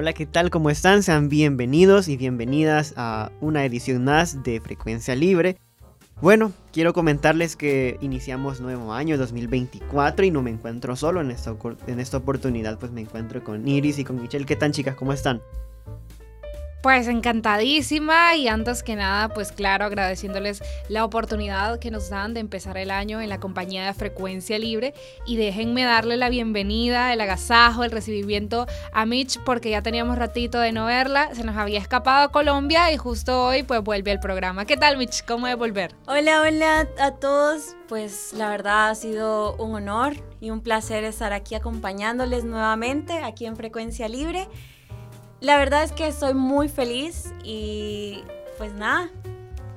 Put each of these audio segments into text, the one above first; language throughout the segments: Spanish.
Hola, ¿qué tal? ¿Cómo están? Sean bienvenidos y bienvenidas a una edición más de Frecuencia Libre. Bueno, quiero comentarles que iniciamos nuevo año 2024 y no me encuentro solo en esta, en esta oportunidad, pues me encuentro con Iris y con Michelle. ¿Qué tal chicas? ¿Cómo están? Pues encantadísima y antes que nada, pues claro, agradeciéndoles la oportunidad que nos dan de empezar el año en la compañía de Frecuencia Libre y déjenme darle la bienvenida, el agasajo, el recibimiento a Mitch porque ya teníamos ratito de no verla, se nos había escapado a Colombia y justo hoy pues vuelve al programa. ¿Qué tal Mitch? ¿Cómo de volver? Hola, hola a todos. Pues la verdad ha sido un honor y un placer estar aquí acompañándoles nuevamente aquí en Frecuencia Libre. La verdad es que estoy muy feliz y pues nada,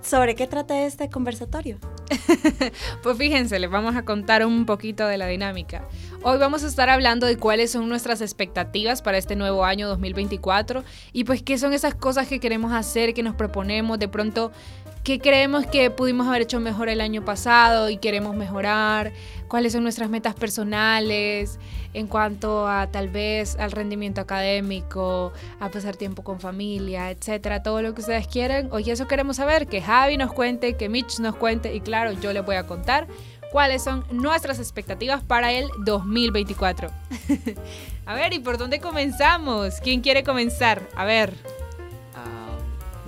¿sobre qué trata este conversatorio? pues fíjense, les vamos a contar un poquito de la dinámica. Hoy vamos a estar hablando de cuáles son nuestras expectativas para este nuevo año 2024 y pues qué son esas cosas que queremos hacer, que nos proponemos, de pronto qué creemos que pudimos haber hecho mejor el año pasado y queremos mejorar, cuáles son nuestras metas personales en cuanto a tal vez al rendimiento académico, a pasar tiempo con familia, etcétera, todo lo que ustedes quieran. Hoy eso queremos saber, que Javi nos cuente, que Mitch nos cuente y claro, yo les voy a contar cuáles son nuestras expectativas para el 2024. a ver, ¿y por dónde comenzamos? ¿Quién quiere comenzar? A ver. Ah,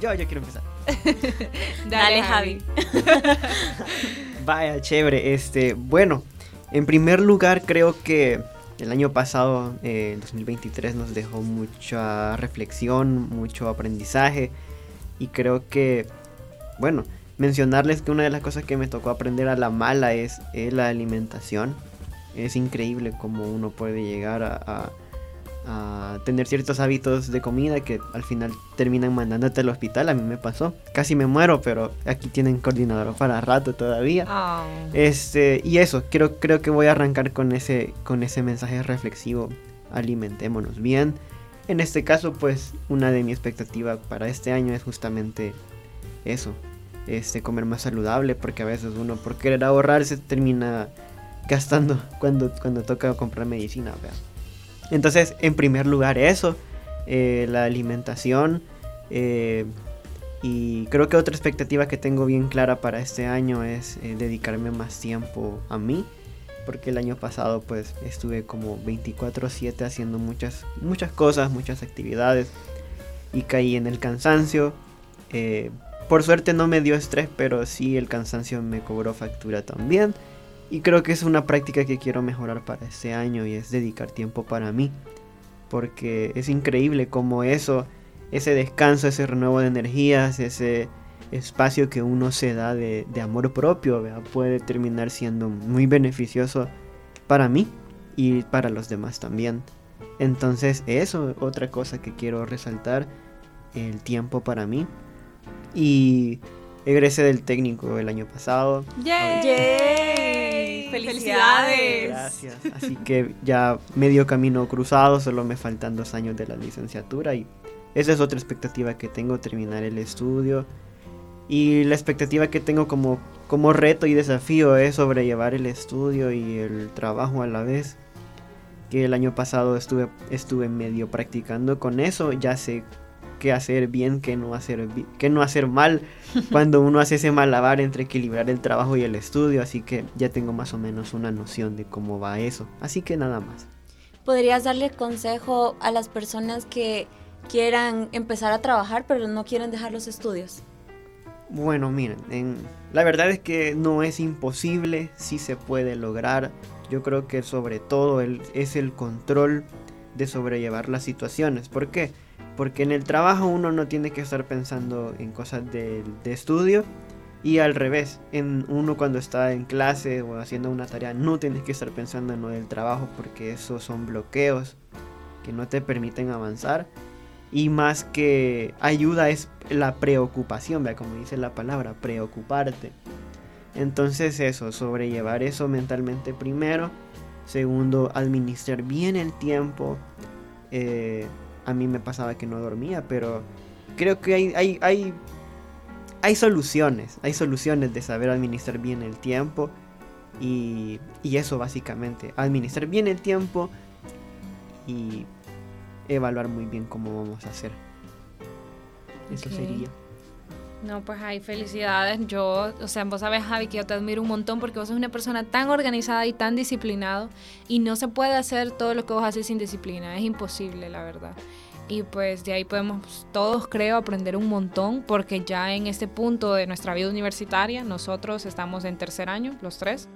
yo, yo quiero empezar. Dale, Javi. Vaya, chévere. Este, bueno, en primer lugar creo que el año pasado, eh, 2023, nos dejó mucha reflexión, mucho aprendizaje y creo que, bueno, mencionarles que una de las cosas que me tocó aprender a la mala es, la alimentación. Es increíble cómo uno puede llegar a a tener ciertos hábitos de comida que al final terminan mandándote al hospital. A mí me pasó. Casi me muero, pero aquí tienen coordinador para rato todavía. Oh. Este, y eso, creo, creo que voy a arrancar con ese, con ese mensaje reflexivo. Alimentémonos bien. En este caso, pues, una de mis expectativas para este año es justamente eso. Este, comer más saludable, porque a veces uno por querer ahorrar se termina gastando cuando, cuando toca comprar medicina, entonces, en primer lugar eso, eh, la alimentación. Eh, y creo que otra expectativa que tengo bien clara para este año es eh, dedicarme más tiempo a mí. Porque el año pasado pues estuve como 24/7 haciendo muchas, muchas cosas, muchas actividades. Y caí en el cansancio. por suerte no me dio estrés, pero sí el cansancio me cobró factura también. Y creo que es una práctica que quiero mejorar para este año y es dedicar tiempo para mí. Porque es increíble como eso, ese descanso, ese renuevo de energías, ese espacio que uno se da de, amor propio, puede terminar siendo muy beneficioso para mí y para los demás también. Entonces eso, otra cosa que quiero resaltar, el tiempo para mí. Y egresé del técnico el año pasado. ¡Yay! ¡Felicidades! Gracias. Así que ya medio camino cruzado, solo me faltan dos años de la licenciatura y esa es otra expectativa que tengo, terminar el estudio. Y la expectativa que tengo como, como reto y desafío es sobrellevar el estudio y el trabajo a la vez. Que el año pasado estuve, estuve medio practicando con eso, ya sé qué hacer bien, qué no hacer, qué no hacer mal cuando uno hace ese malabar entre equilibrar el trabajo y el estudio, así que ya tengo más o menos una noción de cómo va eso. Así que nada más. ¿Podrías darle consejo a las personas que quieran empezar a trabajar pero no quieren dejar los estudios? Bueno, miren, la verdad es que no es imposible, sí se puede lograr. Yo creo que sobre todo es el control de sobrellevar las situaciones. ¿Por qué? Porque en el trabajo uno no tiene que estar pensando en cosas de, estudio. Y al revés, en uno cuando está en clase o haciendo una tarea no tienes que estar pensando en lo del trabajo porque esos son bloqueos que no te permiten avanzar. Y más que ayuda es la preocupación, vea como dice la palabra, preocuparte. Entonces eso, sobrellevar eso mentalmente primero. Segundo, administrar bien el tiempo. Eh, a mí me pasaba que no dormía, pero creo que hay, hay, hay, hay soluciones. Hay soluciones de saber administrar bien el tiempo. Y, y eso básicamente, administrar bien el tiempo y evaluar muy bien cómo vamos a hacer. Eso sería. No, pues hay felicidades. Yo, o sea, vos sabes, Javi, que yo te admiro un montón porque vos sos una persona tan organizada y tan disciplinado y no se puede hacer todo lo que vos haces sin disciplina. Es imposible, la verdad. Y pues de ahí podemos todos, creo, aprender un montón porque ya en este punto de nuestra vida universitaria, nosotros estamos en tercer año, los tres.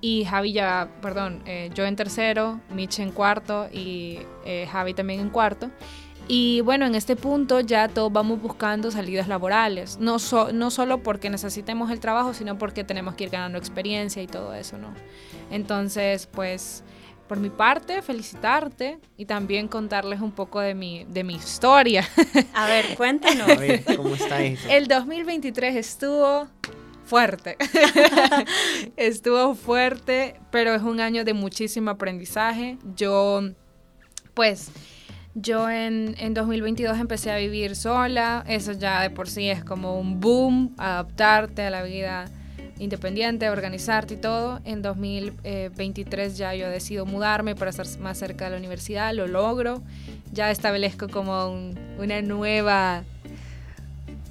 Y Javi ya, perdón, eh, yo en tercero, Mitch en cuarto y eh, Javi también en cuarto. Y bueno, en este punto ya todos vamos buscando salidas laborales, no, so- no solo porque necesitemos el trabajo, sino porque tenemos que ir ganando experiencia y todo eso, ¿no? Entonces, pues, por mi parte, felicitarte y también contarles un poco de mi, de mi historia. A ver, cuéntanos. A ver, ¿cómo está eso? El 2023 estuvo fuerte. estuvo fuerte, pero es un año de muchísimo aprendizaje. Yo, pues, yo en, en 2022 empecé a vivir sola. Eso ya de por sí es como un boom, adaptarte a la vida independiente, organizarte y todo. En 2023 ya yo decido mudarme para estar más cerca de la universidad, lo logro. Ya establezco como un- una nueva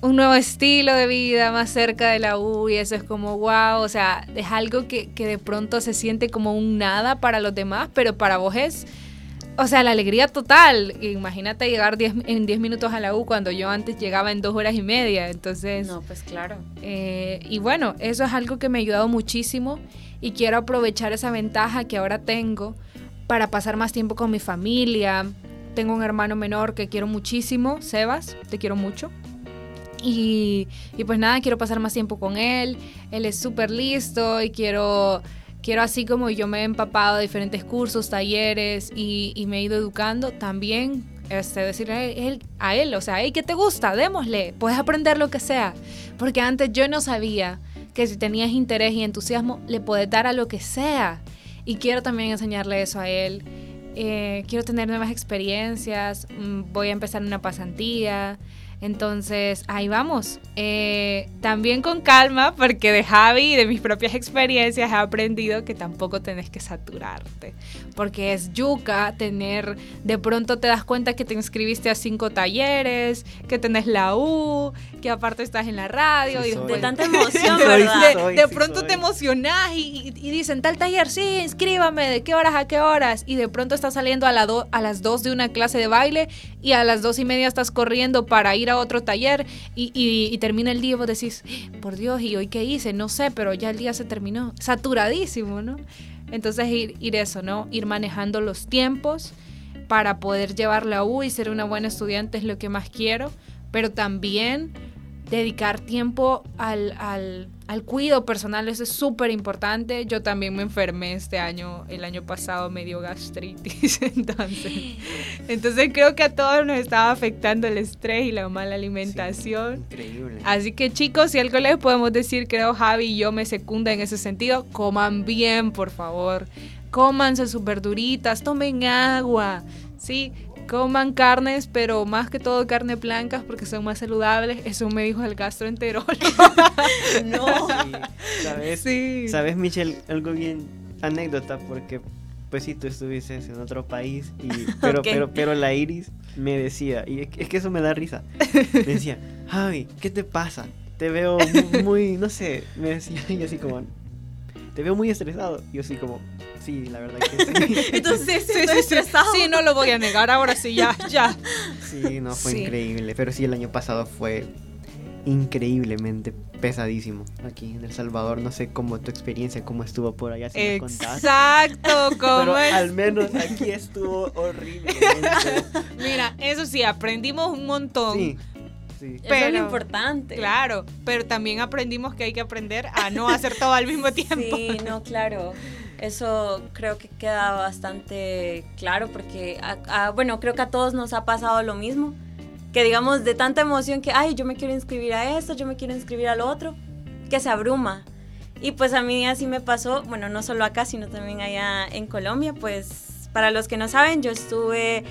un nuevo estilo de vida más cerca de la U y eso es como wow, o sea, es algo que, que de pronto se siente como un nada para los demás, pero para vos es, o sea, la alegría total. Imagínate llegar 10 en 10 minutos a la U cuando yo antes llegaba en dos horas y media, entonces... No, pues claro. Eh, y bueno, eso es algo que me ha ayudado muchísimo y quiero aprovechar esa ventaja que ahora tengo para pasar más tiempo con mi familia. Tengo un hermano menor que quiero muchísimo, Sebas, te quiero mucho. Y, y pues nada, quiero pasar más tiempo con él. Él es súper listo y quiero, quiero así como yo me he empapado de diferentes cursos, talleres y, y me he ido educando, también este, decirle a él, a él, o sea, hey, ¿qué te gusta? Démosle, puedes aprender lo que sea. Porque antes yo no sabía que si tenías interés y entusiasmo, le puedes dar a lo que sea. Y quiero también enseñarle eso a él. Eh, quiero tener nuevas experiencias, mm, voy a empezar una pasantía. Entonces, ahí vamos. Eh, también con calma, porque de Javi y de mis propias experiencias he aprendido que tampoco tenés que saturarte. Porque es yuca tener, de pronto te das cuenta que te inscribiste a cinco talleres, que tenés la U, que aparte estás en la radio Sí y soy. después De tanta emoción, Soy, ¿verdad? de, soy, de sí pronto soy. te emocionás y, y- y dicen tal taller, sí, inscríbame, ¿de qué horas a qué horas? Y de pronto estás saliendo a, la do- a las 2 de una clase de baile y a las dos y media estás corriendo para ir a otro taller y, termina el día vos decís, por Dios, ¿y hoy qué hice? No sé, pero ya el día se terminó. Saturadísimo, ¿no? Entonces ir, ir eso, ¿no? Ir manejando los tiempos para poder llevar la U y ser una buena estudiante es lo que más quiero, pero también dedicar tiempo al, al cuidado personal, eso es súper importante. Yo también me enfermé este año, el año pasado me dio gastritis, entonces, entonces creo que a todos nos estaba afectando el estrés y la mala alimentación. Increíble. Así que chicos, si algo les podemos decir, creo Javi y yo me secunda en ese sentido, coman bien, por favor. Cómanse sus verduritas, tomen agua, ¿sí? Coman carnes, pero más que todo carnes blancas porque son más saludables. Eso me dijo el gastroenterólogo. No. Sí, ¿Sabes? Sí. ¿Sabes, Michelle? Algo bien anécdota porque pues sí, tú estuviste en otro país y pero pero pero la Iris me decía y es que, es que eso me da risa. Me decía, "Javi, ¿qué te pasa? Te veo mu- muy, no sé", me decía y así como te veo muy estresado. Y yo así como, sí, la verdad que sí. Entonces, Sí, estoy estresado. Sí, no lo voy a negar. Ahora sí, ya, ya. Sí, no, fue Sí. increíble. Pero sí, el año pasado fue increíblemente pesadísimo aquí en El Salvador. No sé cómo tu experiencia, cómo estuvo por allá, si me contás. Exacto, Pero como es. al menos aquí estuvo horrible. Mira, eso sí, aprendimos un montón. Sí, sí. Eso es pero- lo importante. Claro, pero también aprendimos que hay que aprender a no hacer todo al mismo tiempo. Sí, no, claro. Eso creo que queda bastante claro porque, bueno, creo que a todos nos ha pasado lo mismo. Que digamos, de tanta emoción que, ay, yo me quiero inscribir a esto, yo me quiero inscribir al otro, que se abruma. Y pues a mí así me pasó, bueno, no solo acá, sino también allá en Colombia. Pues para los que no saben, yo estuve,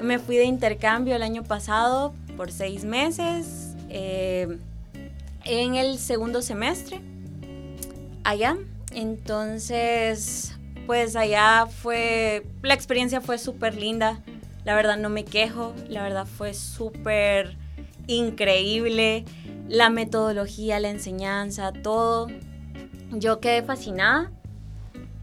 me fui de intercambio el año pasado por seis meses, eh, en el segundo semestre, allá. Entonces, pues allá fue, la experiencia fue súper linda. La verdad no me quejo, la verdad fue súper increíble. La metodología, la enseñanza, todo. Yo quedé fascinada.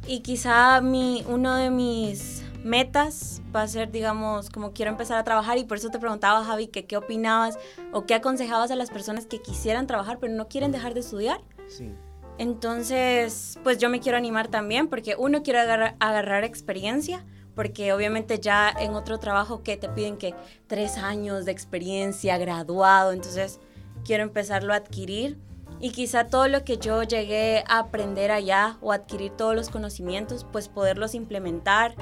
Y quizá mi, uno de mis metas va a ser, digamos, como quiero empezar a trabajar y por eso te preguntaba, Javi, que qué opinabas o qué aconsejabas a las personas que quisieran trabajar pero no quieren dejar de estudiar. Sí. Entonces, pues yo me quiero animar también porque uno quiere agarrar, experiencia, porque obviamente ya en otro trabajo que te piden que tres años de experiencia, graduado, entonces quiero empezarlo a adquirir y quizá todo lo que yo llegué a aprender allá o adquirir todos los conocimientos, pues poderlos implementar.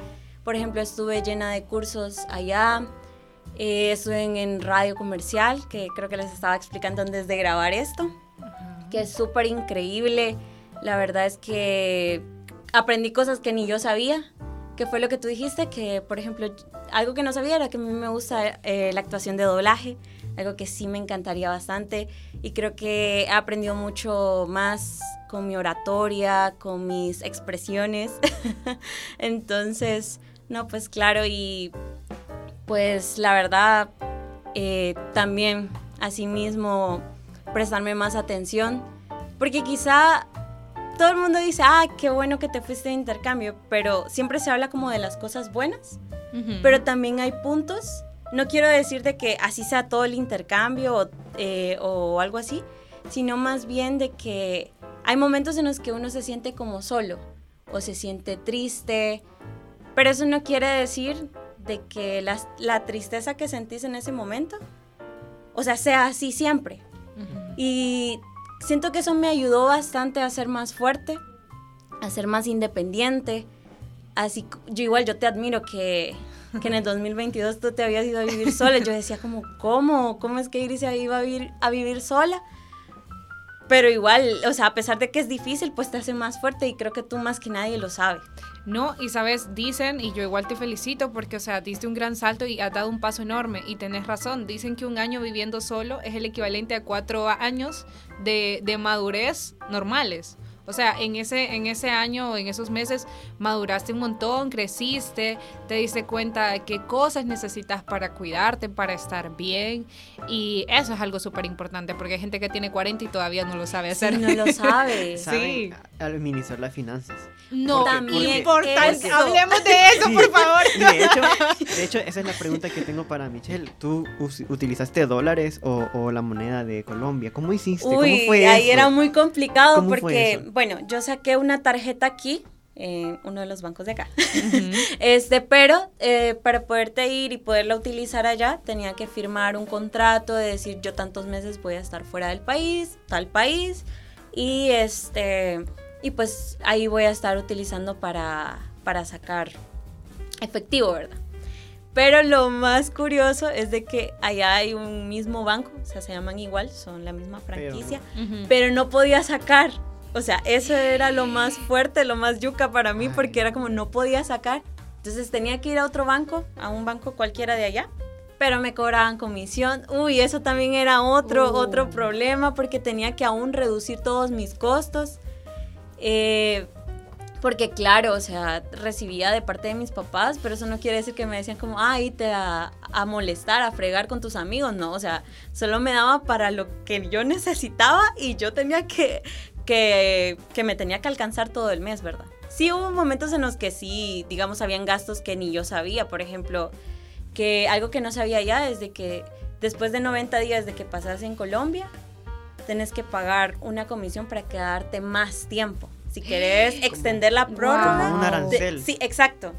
Por ejemplo, estuve llena de cursos allá, eh, estuve en, en radio comercial, que creo que les estaba explicando antes de grabar esto que es súper increíble. La verdad es que aprendí cosas que ni yo sabía, que fue lo que tú dijiste, que por ejemplo, algo que no sabía era que a mí me gusta eh, la actuación de doblaje, algo que sí me encantaría bastante y creo que he aprendido mucho más con mi oratoria, con mis expresiones. Entonces, no, pues claro, y pues la verdad, eh, también asimismo prestarme más atención, porque quizá todo el mundo dice, ah, qué bueno que te fuiste de intercambio, pero siempre se habla como de las cosas buenas, pero también hay puntos, no quiero decir de que así sea todo el intercambio o, eh, o algo así, sino más bien de que hay momentos en los que uno se siente como solo o se siente triste, pero eso no quiere decir de que la, la tristeza que sentís en ese momento, o sea, sea así siempre. Y siento que eso me ayudó bastante a ser más fuerte, a ser más independiente. Así, yo igual, yo te admiro que, que en el 2022 tú te habías ido a vivir sola. Yo decía como, ¿cómo? ¿Cómo es que Iris se iba a vivir, a vivir sola? Pero igual, o sea, a pesar de que es difícil, pues te hace más fuerte y creo que tú más que nadie lo sabe. No, y sabes, dicen, y yo igual te felicito porque, o sea, diste un gran salto y has dado un paso enorme. Y tenés razón, dicen que un año viviendo solo es el equivalente a cuatro años de, de madurez normales. O sea, en ese, en ese año, en esos meses, maduraste un montón, creciste, te diste cuenta de qué cosas necesitas para cuidarte, para estar bien. Y eso es algo súper importante porque hay gente que tiene 40 y todavía no lo sabe hacer. no lo sabes. Sí. ¿Saben? A- Administrar las finanzas. No, Porque- También importa. eso. Hablemos de eso, Sí. por favor. De hecho, de hecho, esa es la pregunta que tengo para Michelle. ¿Tú utilizaste dólares o, o la moneda de Colombia? ¿Cómo hiciste? ¿Cómo Uy, fue ahí eso? era muy complicado ¿Cómo porque? Bueno, yo saqué una tarjeta aquí, en uno de los bancos de acá. Este, pero eh, para poderte ir y poderla utilizar allá, tenía que firmar un contrato de decir yo tantos meses voy a estar fuera del país, tal país, y este, y pues ahí voy a estar utilizando para, para sacar efectivo, ¿verdad? Pero lo más curioso es de que allá hay un mismo banco, o sea, se llaman igual, son la misma Pero- franquicia, pero no podía sacar. O sea, eso era lo más fuerte, lo más yuca para mí, porque era como no podía sacar. Entonces tenía que ir a otro banco, a un banco cualquiera de allá, pero me cobraban comisión. Uy, eso también era otro, Uh. otro problema, porque tenía que aún reducir todos mis costos. Eh, porque claro, o sea, recibía de parte de mis papás, pero eso no quiere decir que me decían como, ay, te a, a molestar, a fregar con tus amigos, no, o sea, solo me daba para lo que yo necesitaba y yo tenía que, que, que me tenía que alcanzar todo el mes, ¿verdad? Sí hubo momentos en los que sí, digamos, habían gastos que ni yo sabía, por ejemplo, que algo que no sabía ya es de que después de 90 días de que pasas en Colombia, tenés que pagar una comisión para quedarte más tiempo. Si querés extender la prórroga. Un arancel. sí, exacto.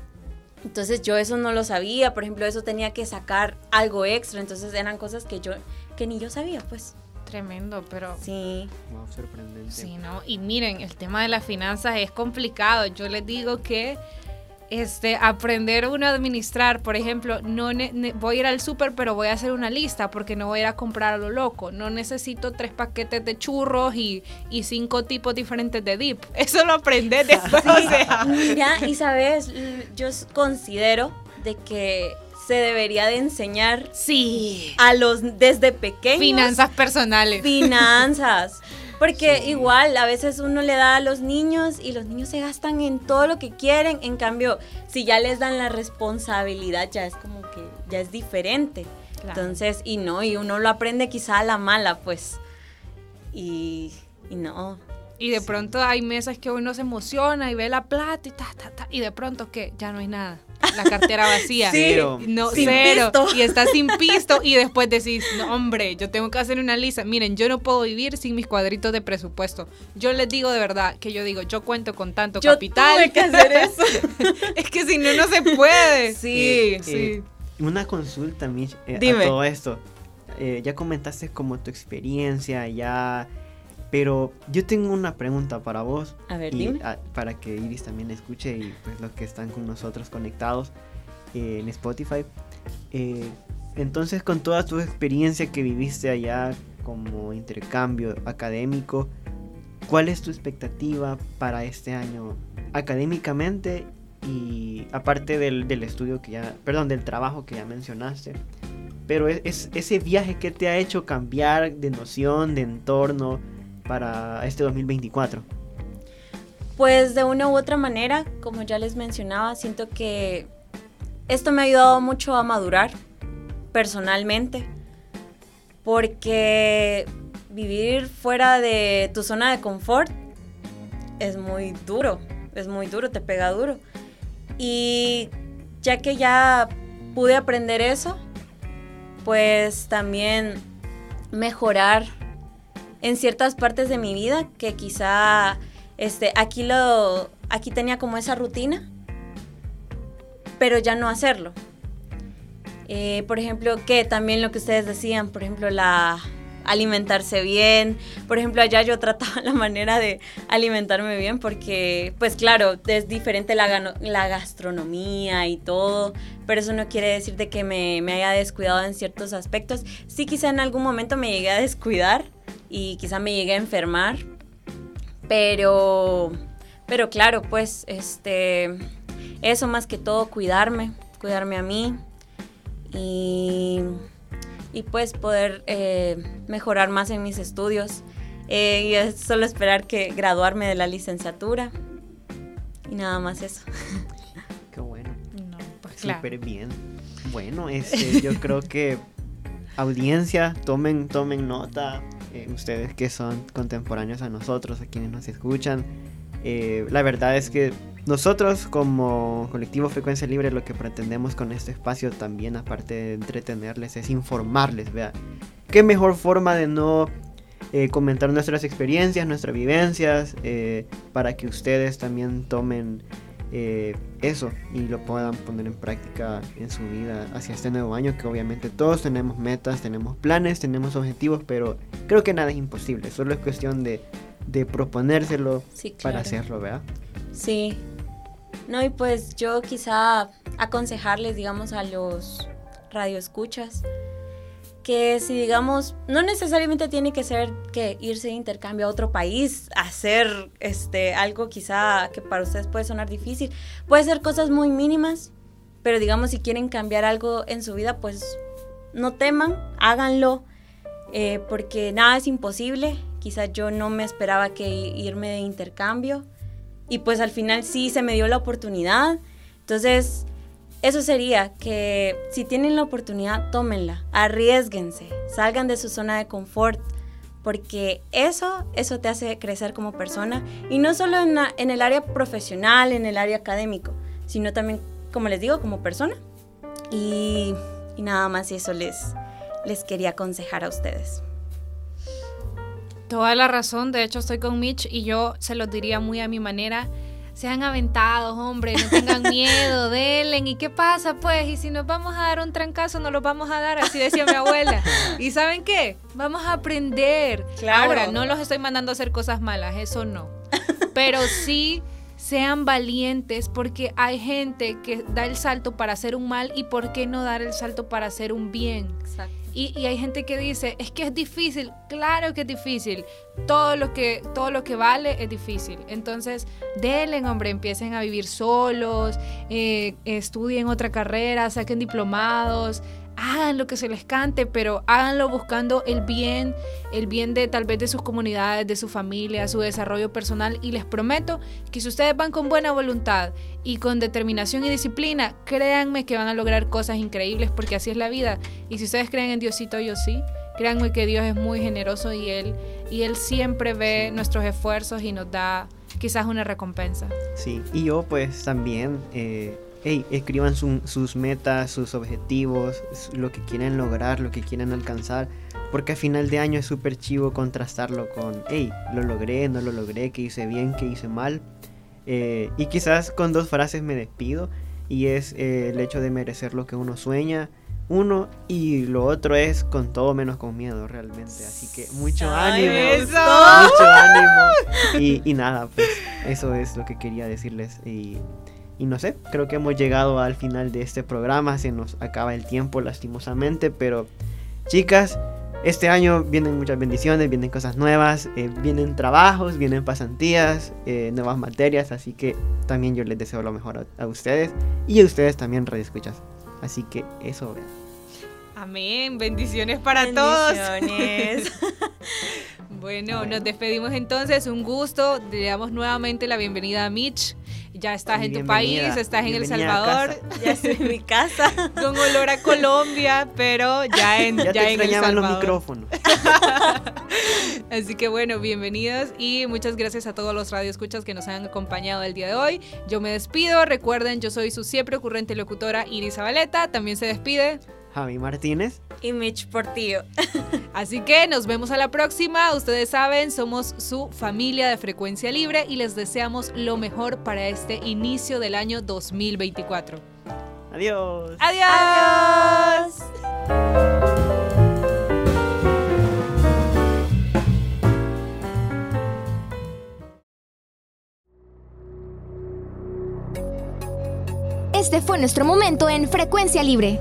Entonces yo eso no lo sabía, por ejemplo, eso tenía que sacar algo extra, entonces eran cosas que yo que ni yo sabía, pues. Tremendo, pero Sí. Wow, sorprendente. Sí, ¿no? Y miren, el tema de las finanzas es complicado. Yo les digo que este, aprender uno a administrar, por ejemplo, no ne- ne- voy a ir al súper, pero voy a hacer una lista porque no voy a ir a comprar a lo loco. No necesito tres paquetes de churros y, y cinco tipos diferentes de dip. Eso lo aprendes después. o sea. Mira, y sabes, yo considero de que se debería de enseñar Sí. a los desde pequeños Finanzas personales. finanzas. Porque igual a veces uno le da a los niños y los niños se gastan en todo lo que quieren. En cambio, si ya les dan la responsabilidad, ya es como que ya es diferente. Claro. Entonces, y no, y uno lo aprende quizá a la mala, pues. Y, y no. Y de pronto hay meses que uno se emociona y ve la plata y ta, ta, ta. Y de pronto que ya no hay nada. La cartera vacía. Sí, Cero. No, Sin cero. pisto. Y estás sin pisto y después decís, no, hombre, yo tengo que hacer una lista. Miren, yo no puedo vivir sin mis cuadritos de presupuesto. Yo les digo de verdad que yo digo, yo cuento con tanto Yo capital. tuve que hacer eso. es que si no, no se puede. Sí, Eh, sí. eh, una consulta, Mitch, eh, Dime. a todo esto. Eh, ya comentaste como tu experiencia, ya... Pero yo tengo una pregunta para vos. A ver, y dime. para que Iris también escuche y pues los que están con nosotros conectados eh, en Spotify. Eh, entonces, con toda tu experiencia que viviste allá como intercambio académico, ¿cuál es tu expectativa para este año académicamente y aparte del, del estudio que ya, perdón, del trabajo que ya mencionaste? Pero es, es- ese viaje que te ha hecho cambiar de noción, de entorno para este 2024. Pues de una u otra manera, como ya les mencionaba, siento que esto me ha ayudado mucho a madurar personalmente, porque vivir fuera de tu zona de confort es muy duro, es muy duro, te pega duro. Y ya que ya pude aprender eso, pues también mejorar en ciertas partes de mi vida que quizá este, aquí, lo, aquí tenía como esa rutina, pero ya no hacerlo. Eh, por ejemplo, que también lo que ustedes decían, por ejemplo, la alimentarse bien. Por ejemplo, allá yo trataba la manera de alimentarme bien porque, pues claro, es diferente la, la gastronomía y todo, pero eso no quiere decir de que me, me haya descuidado en ciertos aspectos. Sí, quizá en algún momento me llegué a descuidar y quizá me llegué a enfermar, pero, pero claro, pues, este, eso más que todo, cuidarme, cuidarme a mí y, y pues poder eh, mejorar más en mis estudios. Eh, y es solo esperar que graduarme de la licenciatura y nada más eso. Qué bueno. No, pues claro. Súper bien. Bueno, este, yo creo que audiencia, tomen, tomen nota. Ustedes que son contemporáneos a nosotros, a quienes nos escuchan. Eh, la verdad es que nosotros como colectivo Frecuencia Libre lo que pretendemos con este espacio también, aparte de entretenerles, es informarles. Vea, qué mejor forma de no eh, comentar nuestras experiencias, nuestras vivencias, eh, para que ustedes también tomen eh, eso y lo puedan poner en práctica en su vida hacia este nuevo año que obviamente todos tenemos metas, tenemos planes, tenemos objetivos, pero creo que nada es imposible, solo es cuestión de, de proponérselo Sí, para hacerlo, ¿verdad? Sí. No, y pues yo quizá aconsejarles, digamos, a los radioescuchas que si digamos, no necesariamente tiene que ser que irse de intercambio a otro país, hacer este algo quizá que para ustedes puede sonar difícil, puede ser cosas muy mínimas, pero digamos si quieren cambiar algo en su vida, pues no teman, háganlo, eh, porque nada es imposible. Quizás yo no me esperaba que irme de intercambio y pues al final sí se me dio la oportunidad. Entonces, eso sería que si tienen la oportunidad, tómenla, arriesguense, salgan de su zona de confort, porque eso, eso te hace crecer como persona y no solo en, la- en el área profesional, en el área académico, sino también, como les digo, como persona. Y, y nada más eso les, les quería aconsejar a ustedes. Toda la razón, de hecho estoy con Mitch y yo se los diría muy a mi manera. Sean aventados, hombre, no tengan miedo, denle. ¿Y qué pasa, pues? Y si nos vamos a dar un trancazo, nos lo vamos a dar, así decía mi abuela. ¿Y saben qué? Vamos a aprender. Claro. Ahora, no los estoy mandando a hacer cosas malas, eso no. Pero sí sean valientes porque hay gente que da el salto para hacer un mal y por qué no dar el salto para hacer un bien. Exacto. Y, hay gente que dice, es que es difícil. Claro que es difícil. Todo lo que, todo lo que vale es difícil. Entonces, denle, hombre, empiecen a vivir solos, eh, estudien otra carrera, saquen diplomados, hagan lo que se les cante, pero háganlo buscando el bien, el bien de tal vez de sus comunidades, de su familia, su desarrollo personal. Y les prometo que si ustedes van con buena voluntad y con determinación y disciplina, créanme que van a lograr cosas increíbles porque así es la vida. Y si ustedes creen en Diosito, yo sí. Créanme que Dios es muy generoso y Él, y él siempre ve nuestros esfuerzos y nos da quizás una recompensa. Sí, y yo pues también, eh, hey, escriban su- sus metas, sus objetivos, lo que quieren lograr, lo que quieren alcanzar, porque a final de año es súper chivo contrastarlo con, hey, lo logré, no lo logré, qué hice bien, qué hice mal. Eh, y quizás con dos frases me despido, y es eh, el hecho de merecer lo que uno sueña. Uno y lo otro es con todo menos con miedo realmente. Así que mucho ánimo. Mucho ánimo. Y, y nada, pues eso es lo que quería decirles. Y, y no sé, creo que hemos llegado al final de este programa. Se nos acaba el tiempo lastimosamente. Pero chicas, este año vienen muchas bendiciones, vienen cosas nuevas, eh, vienen trabajos, vienen pasantías, eh, nuevas materias. Así que también yo les deseo lo mejor a, a ustedes. Y a ustedes también, escuchas Así que eso, vean. Amén. Bendiciones para todos. Bendiciones. Bueno, nos despedimos entonces. Un gusto. Le damos nuevamente la bienvenida a Mitch. Ya estás en tu país, estás en El Salvador, ya estoy en mi casa. con olor a Colombia, pero ya en, Ya, ya te en El extrañaban los Salvador. micrófonos. Así que bueno, bienvenidos y muchas gracias a todos los radioescuchas que nos han acompañado el día de hoy. Yo me despido. Recuerden, yo soy su siempre ocurrente locutora Iris Zabaleta. También se despide. Javi Martínez. Y Mitch Portillo. Así que nos vemos a la próxima. Ustedes saben, somos su familia de frecuencia libre y les deseamos lo mejor para este inicio del año 2024. Adiós. ¡Adiós! Adiós. Este fue nuestro momento en Frecuencia Libre.